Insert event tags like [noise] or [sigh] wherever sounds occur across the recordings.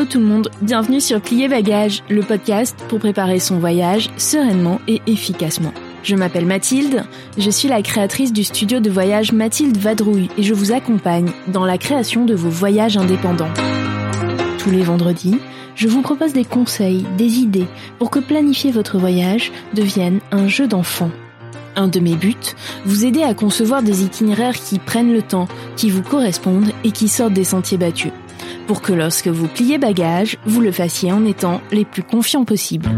Hello tout le monde, bienvenue sur Plier Bagage, le podcast pour préparer son voyage sereinement et efficacement. Je m'appelle Mathilde, je suis la créatrice du studio de voyage Mathilde Vadrouille et je vous accompagne dans la création de vos voyages indépendants. Tous les vendredis, je vous propose des conseils, des idées pour que planifier votre voyage devienne un jeu d'enfant. Un de mes buts, vous aider à concevoir des itinéraires qui prennent le temps, qui vous correspondent et qui sortent des sentiers battus. Pour que lorsque vous pliez bagage, vous le fassiez en étant les plus confiants possibles.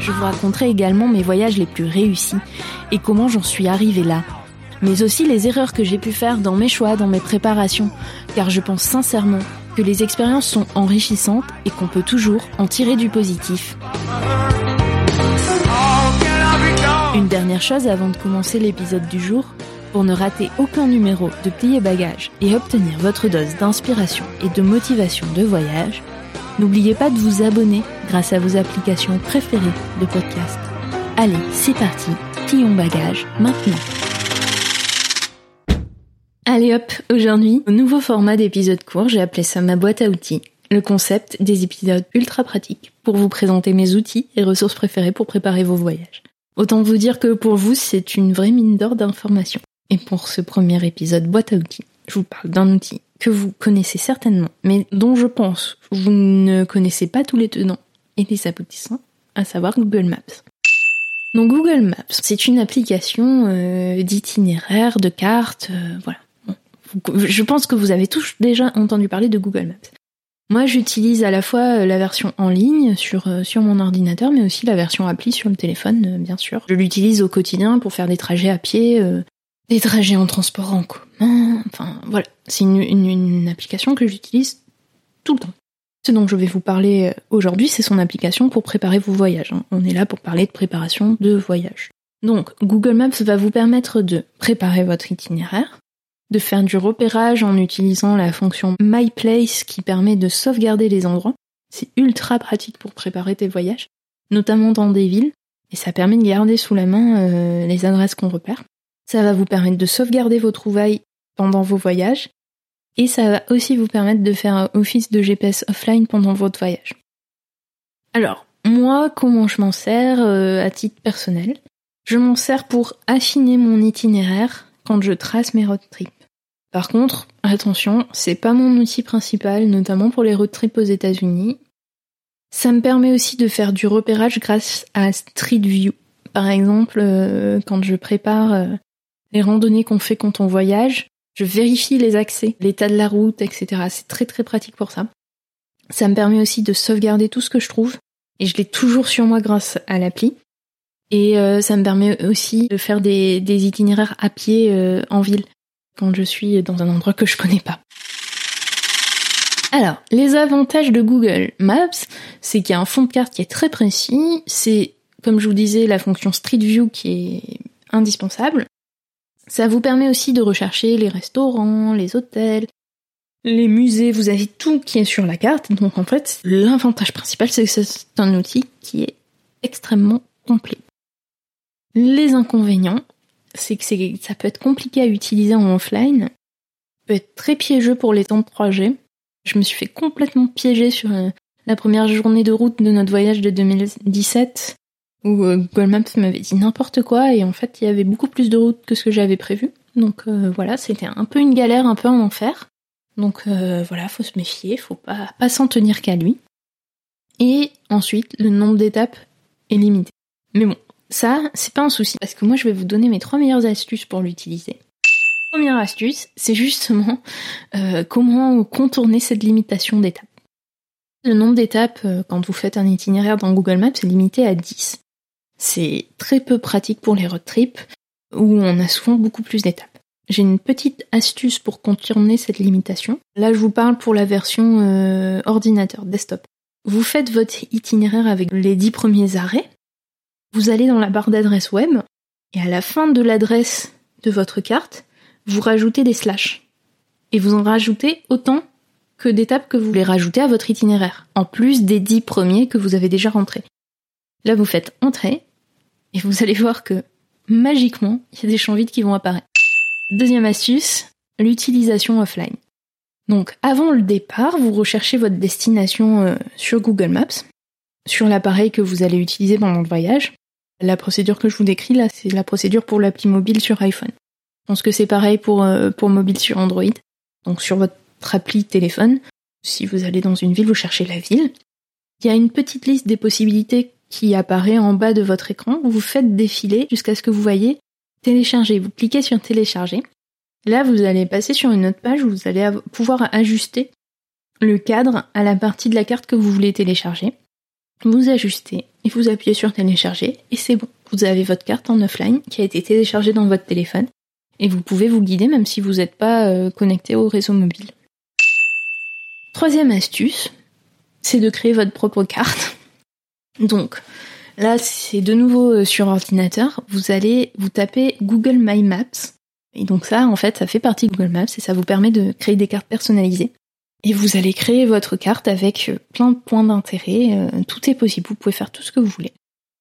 Je vous raconterai également mes voyages les plus réussis et comment j'en suis arrivée là. Mais aussi les erreurs que j'ai pu faire dans mes choix, dans mes préparations, car je pense sincèrement que les expériences sont enrichissantes et qu'on peut toujours en tirer du positif. Une dernière chose avant de commencer l'épisode du jour, pour ne rater aucun numéro de Plier Bagage et obtenir votre dose d'inspiration et de motivation de voyage, n'oubliez pas de vous abonner grâce à vos applications préférées de podcast. Allez, c'est parti, plions bagage maintenant. Allez hop, aujourd'hui, au nouveau format d'épisode court, j'ai appelé ça ma boîte à outils. Le concept des épisodes ultra pratiques pour vous présenter mes outils et ressources préférées pour préparer vos voyages. Autant vous dire que pour vous, c'est une vraie mine d'or d'informations. Et pour ce premier épisode boîte à outils, je vous parle d'un outil que vous connaissez certainement, mais dont je pense vous ne connaissez pas tous les tenants et les aboutissants, à savoir Google Maps. Donc Google Maps, c'est une application euh, d'itinéraire, de cartes, euh, voilà. Je pense que vous avez tous déjà entendu parler de Google Maps. Moi, j'utilise à la fois la version en ligne sur, euh, sur mon ordinateur, mais aussi la version appli sur le téléphone, euh, bien sûr. Je l'utilise au quotidien pour faire des trajets à pied, euh, des trajets en transport en commun, enfin voilà. C'est une, application que j'utilise tout le temps. Ce dont je vais vous parler aujourd'hui, c'est son application pour préparer vos voyages. hein. On est là pour parler de préparation de voyage. Donc, Google Maps va vous permettre de préparer votre itinéraire, de faire du repérage en utilisant la fonction My Place qui permet de sauvegarder les endroits. C'est ultra pratique pour préparer tes voyages, notamment dans des villes, et ça permet de garder sous la main euh, les adresses qu'on repère. Ça va vous permettre de sauvegarder vos trouvailles pendant vos voyages, et ça va aussi vous permettre de faire office de GPS offline pendant votre voyage. Alors, moi, comment je m'en sers euh, à titre personnel? Je m'en sers pour affiner mon itinéraire quand je trace mes road trips. Par contre, attention, c'est pas mon outil principal, notamment pour les road trips aux États-Unis. Ça me permet aussi de faire du repérage grâce à Street View. Par exemple, euh, quand je prépare euh, les randonnées qu'on fait quand on voyage, je vérifie les accès, l'état de la route, etc. C'est très très pratique pour ça. Ça me permet aussi de sauvegarder tout ce que je trouve, et je l'ai toujours sur moi grâce à l'appli. Et euh, ça me permet aussi de faire des, itinéraires à pied euh, en ville quand je suis dans un endroit que je connais pas. Alors, les avantages de Google Maps, c'est qu'il y a un fond de carte qui est très précis, c'est, comme je vous disais, la fonction Street View qui est indispensable. Ça vous permet aussi de rechercher les restaurants, les hôtels, les musées, vous avez tout qui est sur la carte. Donc en fait, l'avantage principal, c'est que c'est un outil qui est extrêmement complet. Les inconvénients, c'est que ça peut être compliqué à utiliser en offline, peut être très piégeux pour les temps de trajet. Je me suis fait complètement piéger sur euh, la première journée de route de notre voyage de 2017, où euh, Google Maps m'avait dit n'importe quoi, et en fait, il y avait beaucoup plus de routes que ce que j'avais prévu. Donc euh, voilà, c'était un peu une galère, un peu un enfer. Donc euh, voilà, faut se méfier, faut pas, pas s'en tenir qu'à lui. Et ensuite, le nombre d'étapes est limité. Mais bon, ça, c'est pas un souci, parce que moi, je vais vous donner mes trois meilleures astuces pour l'utiliser. Première astuce, c'est justement euh, comment contourner cette limitation d'étapes. Le nombre d'étapes, euh, quand vous faites un itinéraire dans Google Maps, est limité à 10. C'est très peu pratique pour les road trips où on a souvent beaucoup plus d'étapes. J'ai une petite astuce pour contourner cette limitation. Là, je vous parle pour la version euh, ordinateur, desktop. Vous faites votre itinéraire avec les dix premiers arrêts. Vous allez dans la barre d'adresse web et à la fin de l'adresse de votre carte, vous rajoutez des slash. Et vous en rajoutez autant que d'étapes que vous voulez rajouter à votre itinéraire, en plus des dix premiers que vous avez déjà rentrés. Là, vous faites entrer et vous allez voir que magiquement, il y a des champs vides qui vont apparaître. Deuxième astuce, l'utilisation offline. Donc avant le départ, vous recherchez votre destination euh, sur Google Maps, sur l'appareil que vous allez utiliser pendant le voyage. La procédure que je vous décris là, c'est la procédure pour l'appli mobile sur iPhone. Je pense que c'est pareil pour, euh, pour mobile sur Android. Donc sur votre appli téléphone, si vous allez dans une ville, vous cherchez la ville. Il y a une petite liste des possibilités qui apparaît en bas de votre écran. Vous faites défiler jusqu'à ce que vous voyez télécharger. Vous cliquez sur télécharger. Là, vous allez passer sur une autre page où vous allez pouvoir ajuster le cadre à la partie de la carte que vous voulez télécharger. Vous ajustez et vous appuyez sur télécharger et c'est bon. Vous avez votre carte en offline qui a été téléchargée dans votre téléphone et vous pouvez vous guider même si vous n'êtes pas euh, connecté au réseau mobile. Troisième astuce, c'est de créer votre propre carte. Donc, là, c'est de nouveau euh, sur ordinateur. Vous allez vous taper Google My Maps. Et donc ça, en fait, ça fait partie de Google Maps et ça vous permet de créer des cartes personnalisées. Et vous allez créer votre carte avec euh, plein de points d'intérêt. Euh, tout est possible. Vous pouvez faire tout ce que vous voulez.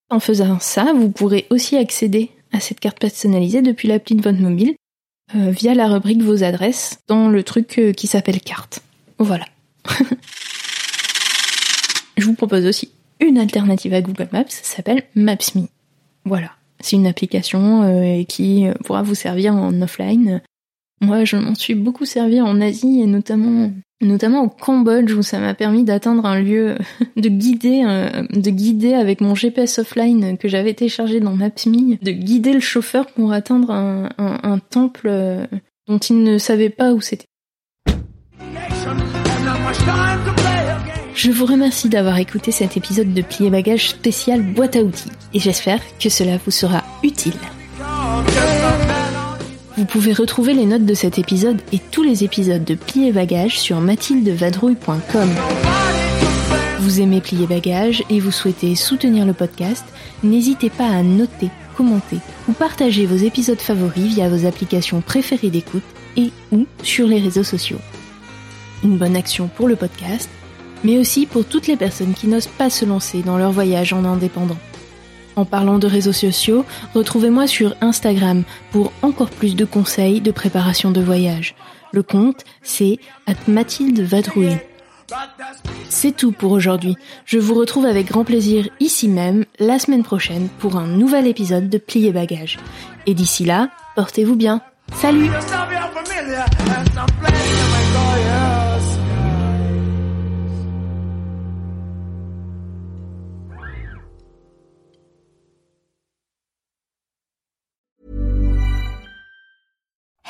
En faisant ça, vous pourrez aussi accéder à cette carte personnalisée depuis l'appli de votre mobile via la rubrique vos adresses dans le truc qui s'appelle carte. Voilà. [laughs] Je vous propose aussi une alternative à Google Maps, s'appelle Maps.me. Voilà, c'est une application euh, qui pourra vous servir en offline. Moi, je m'en suis beaucoup servi en Asie et notamment au Cambodge où ça m'a permis d'atteindre un lieu [laughs] de guider euh, de guider avec mon GPS offline que j'avais téléchargé dans Maps.me, de guider le chauffeur pour atteindre un temple euh, dont il ne savait pas où c'était. Je vous remercie d'avoir écouté cet épisode de Plier Bagage spécial boîte à outils et j'espère que cela vous sera utile. Vous pouvez retrouver les notes de cet épisode et tous les épisodes de Plier Bagage sur mathildevadrouille.com. Vous aimez Plier Bagage et vous souhaitez soutenir le podcast, n'hésitez pas à noter, commenter ou partager vos épisodes favoris via vos applications préférées d'écoute et ou sur les réseaux sociaux. Une bonne action pour le podcast mais aussi pour toutes les personnes qui n'osent pas se lancer dans leur voyage en indépendant. En parlant de réseaux sociaux, retrouvez-moi sur Instagram pour encore plus de conseils de préparation de voyage. Le compte, c'est Mathilde Vadrouille. C'est tout pour aujourd'hui. Je vous retrouve avec grand plaisir ici même la semaine prochaine pour un nouvel épisode de Plier Bagage. Et d'ici là, portez-vous bien. Salut